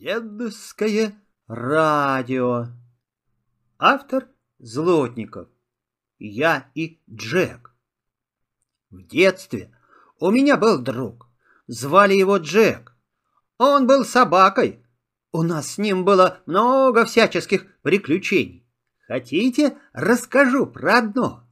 Дедовское радио. Автор Злотников. Я и Джек. В детстве у меня был друг. Звали его Джек. Он был собакой. У нас с ним было много всяческих приключений. Хотите, расскажу про одно?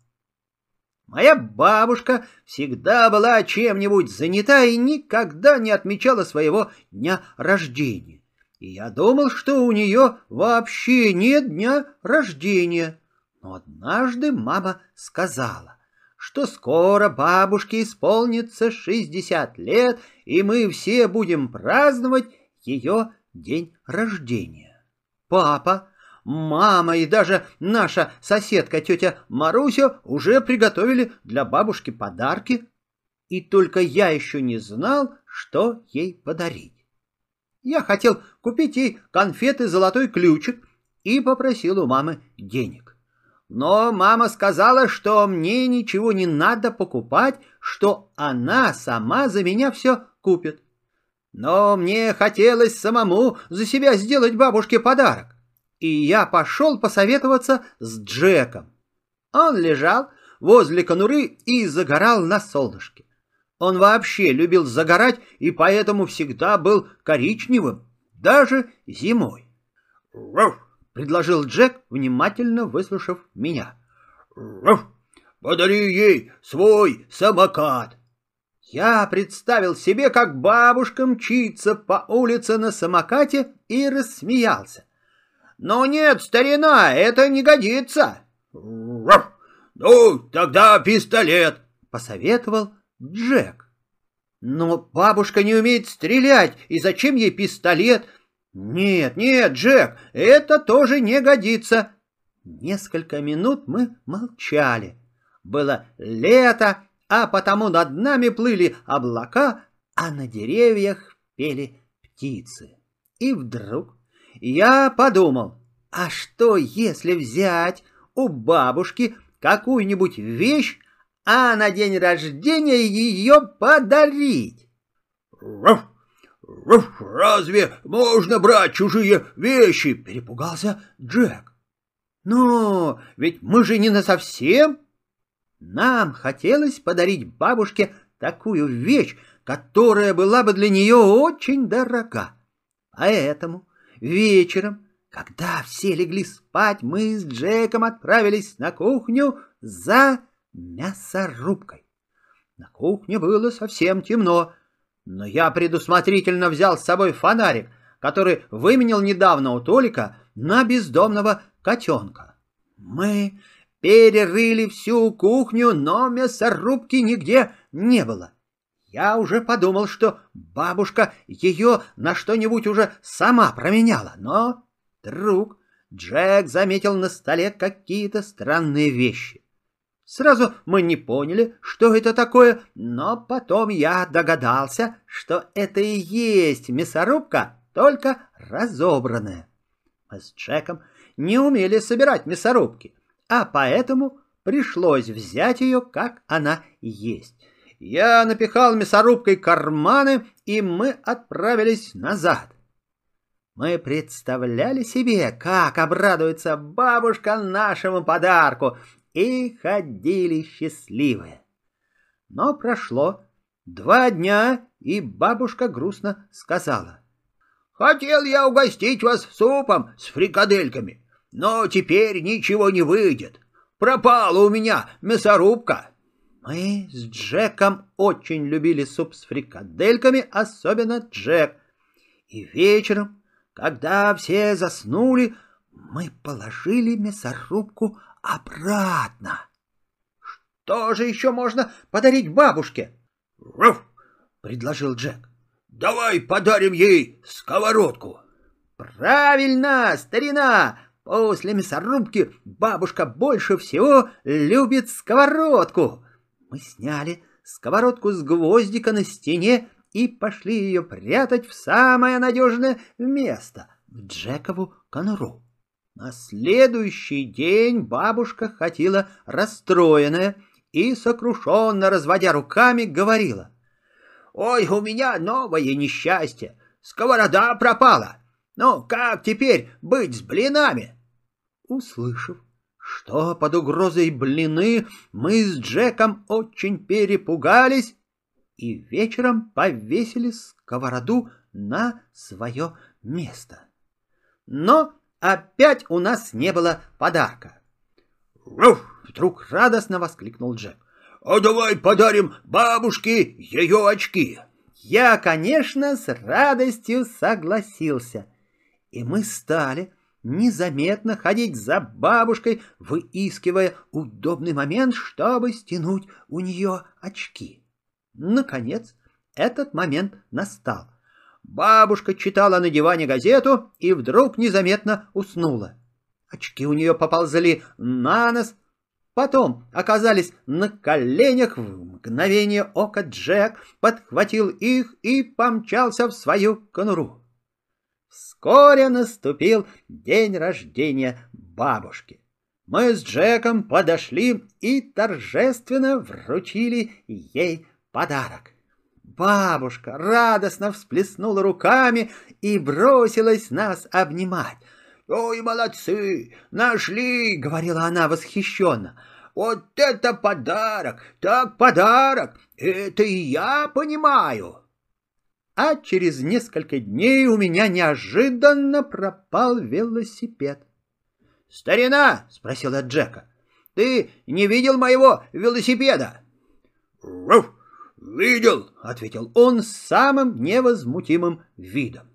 Моя бабушка всегда была чем-нибудь занята и никогда не отмечала своего дня рождения. И я думал, что у нее вообще нет дня рождения. Но однажды мама сказала, что скоро бабушке исполнится шестьдесят лет, и мы все будем праздновать ее день рождения. Папа Мама и даже наша соседка тетя Маруся уже приготовили для бабушки подарки, и только я еще не знал, что ей подарить. Я хотел купить ей конфеты «Золотой ключик» и попросил у мамы денег. Но мама сказала, что мне ничего не надо покупать, что она сама за меня все купит. Но мне хотелось самому за себя сделать бабушке подарок и я пошел посоветоваться с Джеком. Он лежал возле конуры и загорал на солнышке. Он вообще любил загорать и поэтому всегда был коричневым, даже зимой. «Руф!» — предложил Джек, внимательно выслушав меня. «Руф! Подари ей свой самокат!» Я представил себе, как бабушка мчится по улице на самокате и рассмеялся. «Ну нет, старина, это не годится!» «Ну, тогда пистолет!» — посоветовал Джек. «Но бабушка не умеет стрелять, и зачем ей пистолет?» «Нет, нет, Джек, это тоже не годится!» Несколько минут мы молчали. Было лето, а потому над нами плыли облака, а на деревьях пели птицы. И вдруг я подумал, а что если взять у бабушки какую-нибудь вещь, а на день рождения ее подарить? Руф, руф, разве можно брать чужие вещи? Перепугался Джек. Ну, ведь мы же не насовсем. Нам хотелось подарить бабушке такую вещь, которая была бы для нее очень дорога. Поэтому Вечером, когда все легли спать, мы с Джеком отправились на кухню за мясорубкой. На кухне было совсем темно, но я предусмотрительно взял с собой фонарик, который выменил недавно у Толика на бездомного котенка. Мы перерыли всю кухню, но мясорубки нигде не было. Я уже подумал, что бабушка ее на что-нибудь уже сама променяла, но вдруг Джек заметил на столе какие-то странные вещи. Сразу мы не поняли, что это такое, но потом я догадался, что это и есть мясорубка, только разобранная. Мы с Джеком не умели собирать мясорубки, а поэтому пришлось взять ее, как она есть. Я напихал мясорубкой карманы, и мы отправились назад. Мы представляли себе, как обрадуется бабушка нашему подарку, и ходили счастливые. Но прошло два дня, и бабушка грустно сказала. «Хотел я угостить вас супом с фрикадельками, но теперь ничего не выйдет. Пропала у меня мясорубка». Мы с Джеком очень любили суп с фрикадельками, особенно Джек. И вечером, когда все заснули, мы положили мясорубку обратно. Что же еще можно подарить бабушке? — Руф! — предложил Джек. — Давай подарим ей сковородку. — Правильно, старина! После мясорубки бабушка больше всего любит сковородку. Мы сняли сковородку с гвоздика на стене и пошли ее прятать в самое надежное место — в Джекову конуру. На следующий день бабушка ходила расстроенная и, сокрушенно разводя руками, говорила. «Ой, у меня новое несчастье! Сковорода пропала! Ну, как теперь быть с блинами? Услышав, что под угрозой блины мы с Джеком очень перепугались и вечером повесили сковороду на свое место. Но опять у нас не было подарка. «Руф!» — вдруг радостно воскликнул Джек. «А давай подарим бабушке ее очки!» Я, конечно, с радостью согласился, и мы стали незаметно ходить за бабушкой, выискивая удобный момент, чтобы стянуть у нее очки. Наконец, этот момент настал. Бабушка читала на диване газету и вдруг незаметно уснула. Очки у нее поползли на нос, потом оказались на коленях в мгновение ока Джек, подхватил их и помчался в свою конуру. Вскоре наступил день рождения бабушки. Мы с Джеком подошли и торжественно вручили ей подарок. Бабушка радостно всплеснула руками и бросилась нас обнимать. «Ой, молодцы! Нашли!» — говорила она восхищенно. «Вот это подарок! Так подарок! Это и я понимаю!» А через несколько дней у меня неожиданно пропал велосипед. «Старина!» — спросила Джека. «Ты не видел моего велосипеда?» «Руф! Видел!» — ответил он с самым невозмутимым видом.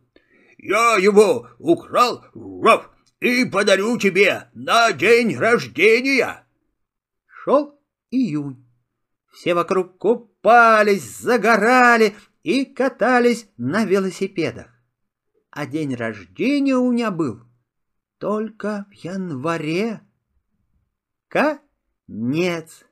Я его украл, Раф, и подарю тебе на день рождения. Шел июнь. Все вокруг купались, загорали и катались на велосипедах. А день рождения у меня был только в январе. Конец.